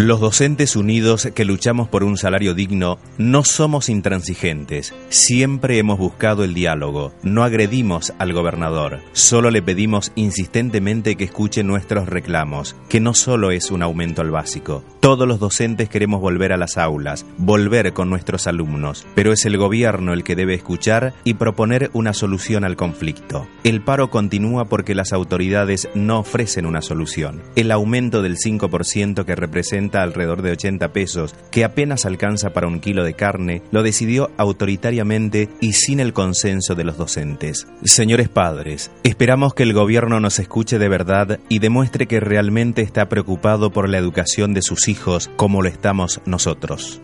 Los docentes unidos que luchamos por un salario digno no somos intransigentes. Siempre hemos buscado el diálogo. No agredimos al gobernador. Solo le pedimos insistentemente que escuche nuestros reclamos, que no solo es un aumento al básico. Todos los docentes queremos volver a las aulas, volver con nuestros alumnos, pero es el gobierno el que debe escuchar y proponer una solución al conflicto. El paro continúa porque las autoridades no ofrecen una solución. El aumento del 5% que representa alrededor de 80 pesos, que apenas alcanza para un kilo de carne, lo decidió autoritariamente y sin el consenso de los docentes. Señores padres, esperamos que el gobierno nos escuche de verdad y demuestre que realmente está preocupado por la educación de sus hijos como lo estamos nosotros.